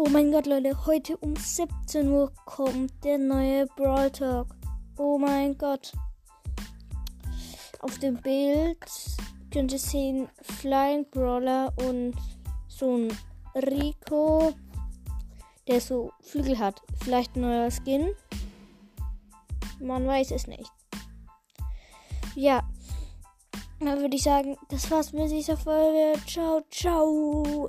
Oh mein Gott, Leute, heute um 17 Uhr kommt der neue Brawl Talk. Oh mein Gott. Auf dem Bild könnt ihr sehen Flying Brawler und so ein Rico, der so Flügel hat. Vielleicht ein neuer Skin. Man weiß es nicht. Ja, dann würde ich sagen, das war's mit dieser Folge. Ciao, ciao.